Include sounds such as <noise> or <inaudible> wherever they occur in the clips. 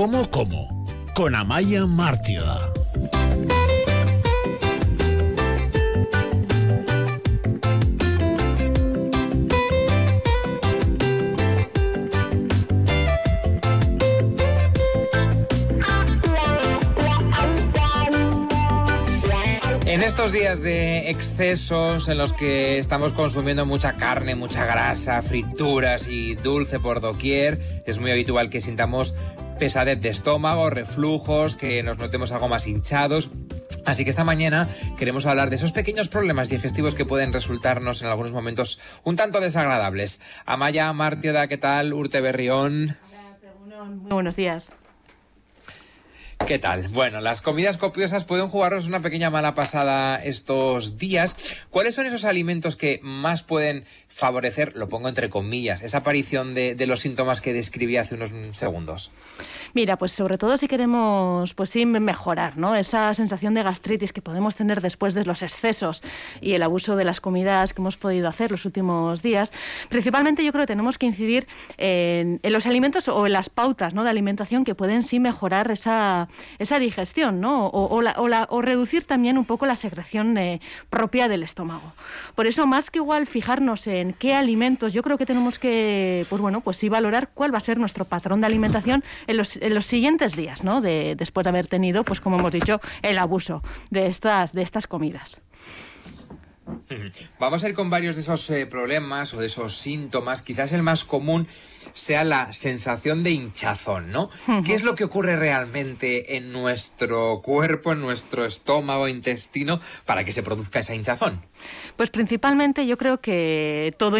¿Cómo, cómo? Con Amaya Mártida. En estos días de excesos en los que estamos consumiendo mucha carne, mucha grasa, frituras y dulce por doquier, es muy habitual que sintamos pesadez de estómago, reflujos, que nos notemos algo más hinchados. Así que esta mañana queremos hablar de esos pequeños problemas digestivos que pueden resultarnos en algunos momentos un tanto desagradables. Amaya, Martioda, ¿qué tal? Urte Berrión. Muy buenos días. ¿Qué tal? Bueno, las comidas copiosas pueden jugarnos una pequeña mala pasada estos días. ¿Cuáles son esos alimentos que más pueden favorecer, lo pongo entre comillas, esa aparición de, los síntomas que describí hace unos segundos? Mira, pues sobre todo si queremos, pues mejorar, ¿no? Esa sensación de gastritis que podemos tener después de los excesos y el abuso de las comidas que hemos podido hacer los últimos días. Principalmente yo creo que tenemos que incidir en, los alimentos o en las pautas. De alimentación que pueden sí mejorar esa, esa digestión, ¿no? O, o, la, o, la, o, reducir también un poco la secreción eh, propia del estómago. Por eso, más que igual fijarnos en qué alimentos, yo creo que tenemos que, pues bueno, pues sí valorar cuál va a ser nuestro patrón de alimentación en los, en los siguientes días, ¿no? De, después de haber tenido, pues como hemos dicho, el abuso de estas, de estas comidas. Vamos a ir con varios de esos eh, problemas o de esos síntomas. Quizás el más común sea la sensación de hinchazón, ¿no? Uh -huh. ¿Qué es lo que ocurre realmente en nuestro cuerpo, en nuestro estómago, intestino, para que se produzca esa hinchazón? Pues principalmente yo creo que todo,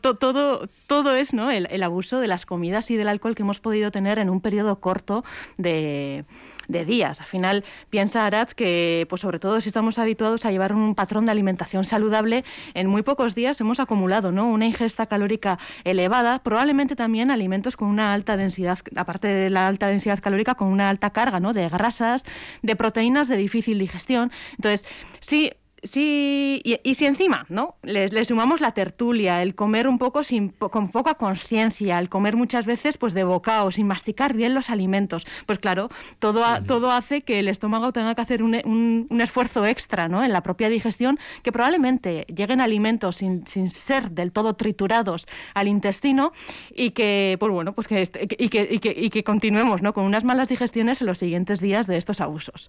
todo, todo, todo es ¿no? el, el abuso de las comidas y del alcohol que hemos podido tener en un periodo corto de de días. Al final, piensa Arad que, pues sobre todo si estamos habituados a llevar un patrón de alimentación saludable, en muy pocos días hemos acumulado ¿no? una ingesta calórica elevada, probablemente también alimentos con una alta densidad, aparte de la alta densidad calórica, con una alta carga ¿no? de grasas, de proteínas de difícil digestión. Entonces, sí, Sí, y, y, si encima, ¿no? Le, le, sumamos la tertulia, el comer un poco sin, con poca conciencia, el comer muchas veces pues de bocado, sin masticar bien los alimentos, pues claro, todo, a, todo hace que el estómago tenga que hacer un, un, un, esfuerzo extra, ¿no? En la propia digestión, que probablemente lleguen alimentos sin, sin ser del todo triturados al intestino y que, pues bueno, pues que, y que, y que, y que continuemos, ¿no? Con unas malas digestiones en los siguientes días de estos abusos.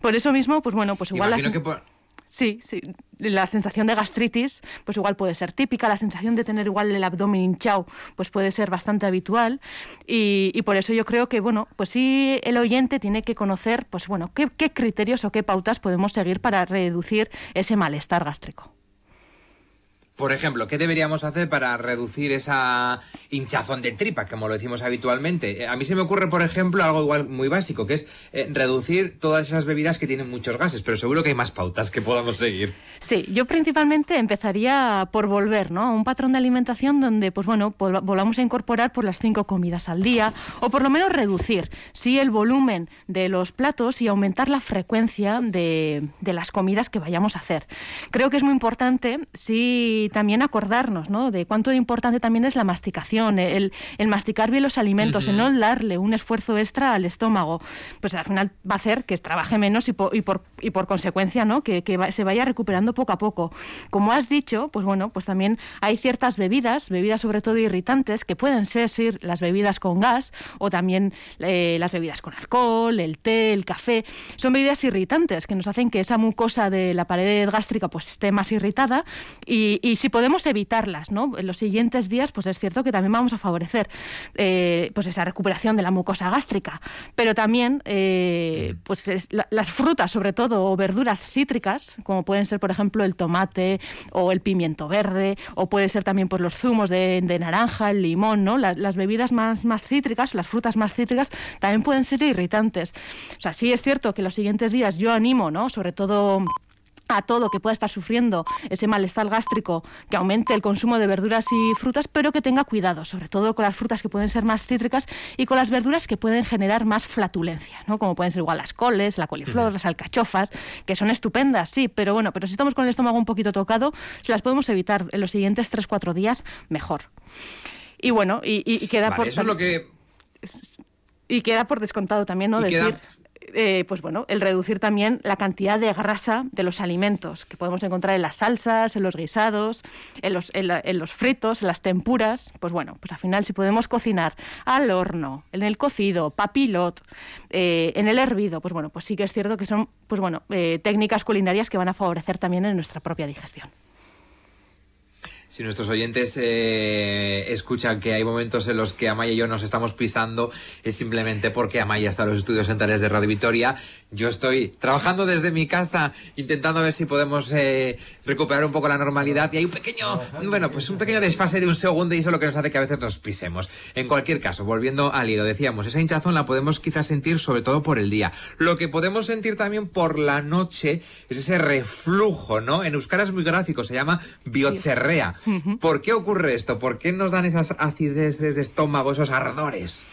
Por eso mismo, pues bueno, pues igual... Imagino las... que por... Sí, sí. La sensación de gastritis, pues igual puede ser típica. La sensación de tener igual el abdomen hinchado, pues puede ser bastante habitual. Y, y, por eso yo creo que, bueno, pues sí, el oyente tiene que conocer, pues bueno, qué, qué criterios o qué pautas podemos seguir para reducir ese malestar gástrico. Por ejemplo, ¿qué deberíamos hacer para reducir esa hinchazón de tripa, como lo decimos habitualmente? Eh, a mí se me ocurre, por ejemplo, algo igual muy básico, que es eh, reducir todas esas bebidas que tienen muchos gases, pero seguro que hay más pautas que podamos seguir. Sí, yo principalmente empezaría por volver, ¿no? A un patrón de alimentación donde, pues bueno, volvamos a incorporar por las cinco comidas al día, o por lo menos reducir, sí, el volumen de los platos y aumentar la frecuencia de, de las comidas que vayamos a hacer. Creo que es muy importante, sí también acordarnos ¿no? de cuánto importante también es la masticación, el, el masticar bien los alimentos, uh -huh. el no darle un esfuerzo extra al estómago, pues al final va a hacer que trabaje menos y por, y por, y por consecuencia ¿no? que, que va, se vaya recuperando poco a poco. Como has dicho, pues bueno, pues también hay ciertas bebidas, bebidas sobre todo irritantes, que pueden ser sí, las bebidas con gas o también eh, las bebidas con alcohol, el té, el café. Son bebidas irritantes que nos hacen que esa mucosa de la pared gástrica pues esté más irritada y, y si podemos evitarlas, ¿no? En los siguientes días, pues es cierto que también vamos a favorecer eh, pues esa recuperación de la mucosa gástrica, pero también eh, pues es, la, las frutas, sobre todo, o verduras cítricas, como pueden ser, por ejemplo, el tomate o el pimiento verde, o puede ser también pues, los zumos de, de naranja, el limón, ¿no? La, las bebidas más, más cítricas, las frutas más cítricas, también pueden ser irritantes. O sea, sí es cierto que los siguientes días yo animo, ¿no? Sobre todo a todo que pueda estar sufriendo ese malestar gástrico, que aumente el consumo de verduras y frutas, pero que tenga cuidado, sobre todo con las frutas que pueden ser más cítricas y con las verduras que pueden generar más flatulencia, ¿no? Como pueden ser igual las coles, la coliflor, las alcachofas, que son estupendas, sí, pero bueno, pero si estamos con el estómago un poquito tocado, si las podemos evitar en los siguientes 3-4 días, mejor. Y bueno, y, y queda vale, por... Eso es lo que Y queda por descontado también, ¿no? Decir, eh, pues bueno, el reducir también la cantidad de grasa de los alimentos que podemos encontrar en las salsas, en los guisados, en los, en, los fritos, en las tempuras. Pues bueno, pues al final si podemos cocinar al horno, en el cocido, papilot, eh, en el hervido, pues bueno, pues sí que es cierto que son, pues bueno, eh, técnicas culinarias que van a favorecer también en nuestra propia digestión. Si nuestros oyentes eh, escuchan que hay momentos en los que Amaya y yo nos estamos pisando, es simplemente porque Amaya está en los estudios centrales de Radio Vitoria. Yo estoy trabajando desde mi casa, intentando ver si podemos eh, recuperar un poco la normalidad. Y hay un pequeño, bueno, pues un pequeño desfase de un segundo y eso es lo que nos hace que a veces nos pisemos. En cualquier caso, volviendo al hilo, decíamos, esa hinchazón la podemos quizás sentir sobre todo por el día. Lo que podemos sentir también por la noche es ese reflujo, ¿no? En Euskara es muy gráfico, se llama biocherrea. ¿Por qué ocurre esto? ¿Por qué nos dan esas acidez de estómago, esos ardores?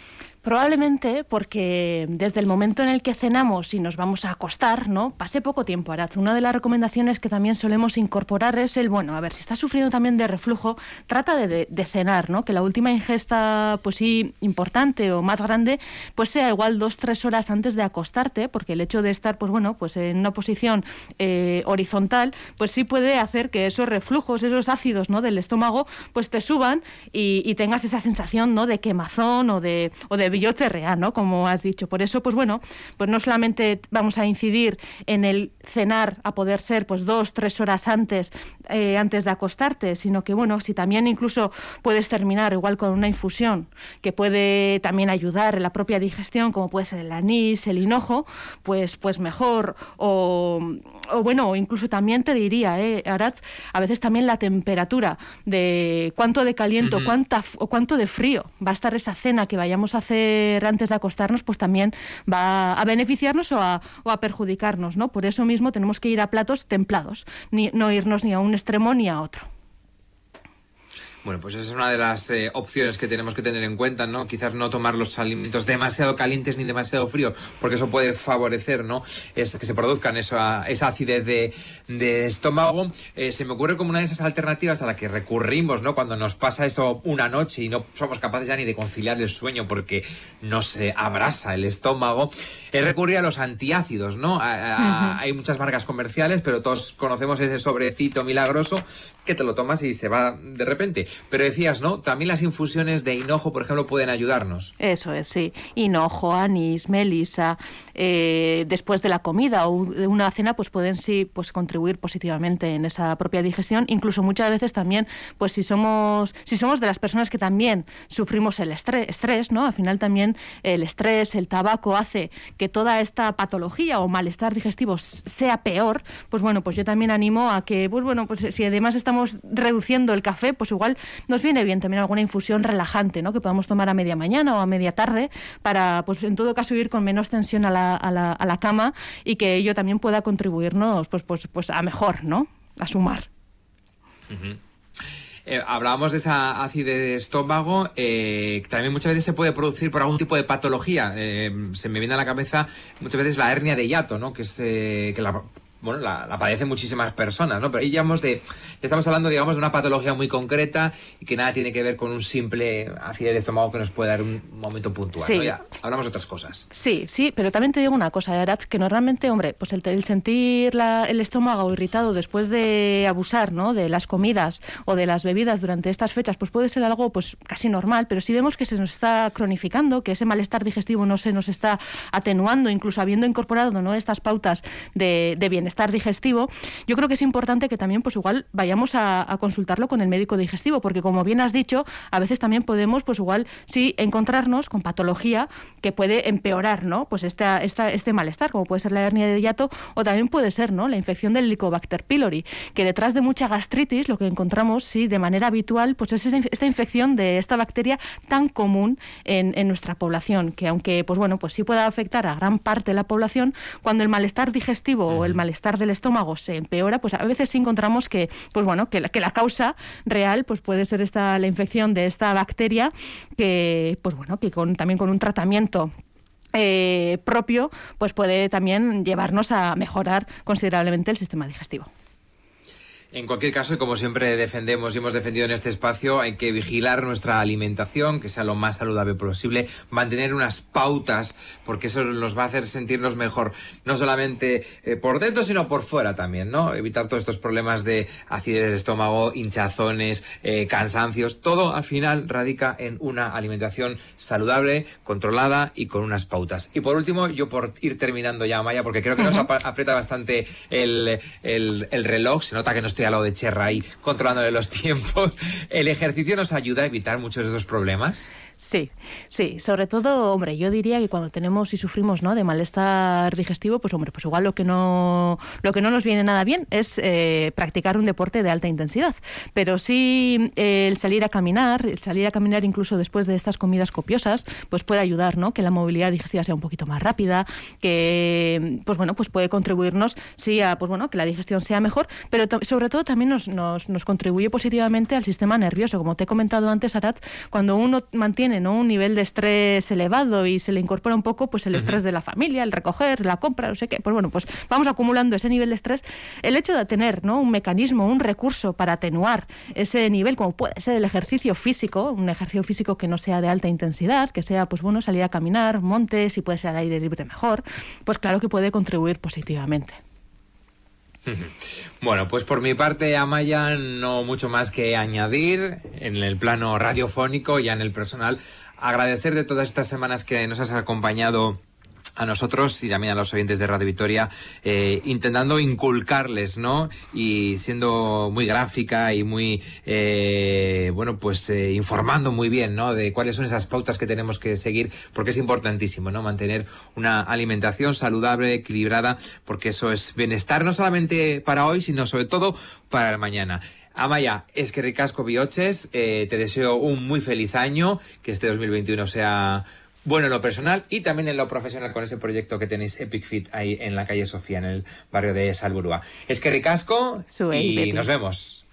Probablemente porque desde el momento en el que cenamos y nos vamos a acostar, ¿no? Pase poco tiempo, Araz. Una de las recomendaciones que también solemos incorporar es el, bueno, a ver, si estás sufriendo también de reflujo, trata de, cenar, ¿no? Que la última ingesta, pues sí, importante o más grande, pues sea igual dos, tres horas antes de acostarte, porque el hecho de estar, pues bueno, pues en una posición eh, horizontal, pues sí puede hacer que esos reflujos, esos ácidos, ¿no? Del estómago, pues te suban y, tengas esa sensación, ¿no? De quemazón o de, o de biocerrea, ¿no? Como has dicho. Por eso, pues bueno, pues no solamente vamos a incidir en el cenar a poder ser pues dos, tres horas antes, eh, antes de acostarte, sino que bueno, si también incluso puedes terminar igual con una infusión que puede también ayudar en la propia digestión, como puede ser el anís, el hinojo, pues, pues mejor. O, o bueno, incluso también te diría, eh, Arad, a veces también la temperatura de cuánto de caliente cuánta, o cuánto de frío va a estar esa cena que vayamos a hacer antes de acostarnos, pues también va a beneficiarnos o a, perjudicarnos, ¿no? Por eso mismo tenemos que ir a platos templados, ni, no irnos ni a un extremo ni a otro. Bueno, pues esa es una de las eh, opciones que tenemos que tener en cuenta, ¿no? Quizás no tomar los alimentos demasiado calientes ni demasiado fríos, porque eso puede favorecer, ¿no? Es que se produzcan esa, esa acidez de, estómago. Eh, se me ocurre como una de esas alternativas a la que recurrimos, ¿no? Cuando nos pasa esto una noche y no somos capaces ya ni de conciliar el sueño porque nos abrasa el estómago, es recurrir a los antiácidos, ¿no? Hay muchas marcas comerciales, pero todos conocemos ese sobrecito milagroso que te lo tomas y se va de repente. Pero decías, ¿no? También las infusiones de hinojo, por ejemplo, pueden ayudarnos. Eso es, sí. Hinojo, anís, melisa, eh, después de la comida o de una cena, pues pueden sí pues contribuir positivamente en esa propia digestión. Incluso muchas veces también, pues si somos, si somos de las personas que también sufrimos el estrés, estrés, ¿no? Al final también el estrés, el tabaco hace que toda esta patología o malestar digestivo sea peor. Pues bueno, pues yo también animo a que, pues bueno, pues si además estamos reduciendo el café, pues igual nos viene bien también alguna infusión relajante, ¿no? Que podamos tomar a media mañana o a media tarde para, pues en todo caso, ir con menos tensión a la, a la, a la cama y que ello también pueda contribuirnos, pues, pues, pues a mejor, ¿no? A sumar. Eh, hablábamos de esa acidez de estómago, eh, también muchas veces se puede producir por algún tipo de patología. Eh, se me viene a la cabeza muchas veces la hernia de hiato, ¿no? que, es, que la bueno, la, padecen muchísimas personas, ¿no? Pero ahí digamos de, estamos hablando, digamos, de una patología muy concreta y que nada tiene que ver con un simple acidez de estómago que nos puede dar un momento puntual, sí. Ya hablamos de otras cosas. Sí, sí, pero también te digo una cosa, Arad, que normalmente, hombre, pues el, sentir el estómago irritado después de abusar, ¿no? De las comidas o de las bebidas durante estas fechas, pues puede ser algo, pues casi normal, pero si vemos que se nos está cronificando, que ese malestar digestivo no se nos está atenuando, incluso habiendo incorporado, ¿no? Estas pautas de, de bienestar estar digestivo, yo creo que es importante que también, pues igual, vayamos a, consultarlo con el médico digestivo, porque como bien has dicho, a veces también podemos, pues igual, sí, encontrarnos con patología que puede empeorar, ¿no? Pues esta, esta, este malestar, como puede ser la hernia de hiato, o también puede ser, ¿no? La infección del Helicobacter pylori, que detrás de mucha gastritis, lo que encontramos, sí, de manera habitual, pues es esta infección de esta bacteria tan común en, en nuestra población, que aunque, pues bueno, pues sí pueda afectar a gran parte de la población, cuando el malestar digestivo o el malestar del estómago se empeora, pues a veces sí encontramos que, pues bueno, que la, que la causa real pues puede ser esta, la infección de esta bacteria que, pues bueno, que con, también con un tratamiento eh, propio, pues puede también llevarnos a mejorar considerablemente el sistema digestivo. En cualquier caso, como siempre defendemos y hemos defendido en este espacio, hay que vigilar nuestra alimentación, que sea lo más saludable posible, mantener unas pautas, porque eso nos va a hacer sentirnos mejor, no solamente eh, por dentro, sino por fuera también, ¿no? Evitar todos estos problemas de acidez de estómago, hinchazones, eh, cansancios, todo al final radica en una alimentación saludable, controlada y con unas pautas. Y por último, yo por ir terminando ya, Maya, porque creo que nos aprieta bastante el, el, el reloj, se nota que no estoy a lo de Cherra ahí controlándole los <laughs> tiempos. ¿El ejercicio nos ayuda a evitar muchos de esos problemas? Sí, sí, sobre todo, hombre, yo diría que cuando tenemos y sufrimos ¿no? de malestar digestivo, pues hombre, pues igual lo que no, lo que no nos viene nada bien es eh, practicar un deporte de alta intensidad. Pero sí el salir a caminar, el salir a caminar incluso después de estas comidas copiosas, pues puede ayudar, ¿no? Que la movilidad digestiva sea un poquito más rápida, que pues bueno, pues puede contribuirnos sí a pues bueno, que la digestión sea mejor, pero sobre todo también nos, nos, nos contribuye positivamente al sistema nervioso. Como te he comentado antes, Arat, cuando uno mantiene ¿no? un nivel de estrés elevado y se le incorpora un poco pues el estrés de la familia, el recoger, la compra, no sé qué, pues bueno, pues vamos acumulando ese nivel de estrés. El hecho de tener ¿no? un mecanismo, un recurso para atenuar ese nivel, como puede ser el ejercicio físico, un ejercicio físico que no sea de alta intensidad, que sea pues bueno, salir a caminar, montes, y puede ser al aire libre mejor, pues claro que puede contribuir positivamente. Bueno, pues por mi parte, Amaya, no mucho más que añadir en el plano radiofónico, y en el personal. Agradecer de todas estas semanas que nos has acompañado a nosotros y también a los oyentes de Radio Victoria, eh, intentando inculcarles, ¿no? Y siendo muy gráfica y muy, eh, bueno, pues eh, informando muy bien, ¿no? De cuáles son esas pautas que tenemos que seguir, porque es importantísimo, ¿no? Mantener una alimentación saludable, equilibrada, porque eso es bienestar no solamente para hoy, sino sobre todo para el mañana. Amaya, es que ricasco bioches, te deseo un muy feliz año, que este 2021 sea bueno en lo personal y también en lo profesional con ese proyecto que tenéis Epic Fit ahí en la calle Sofía, en el barrio de Salburúa. Es que ricasco y nos vemos.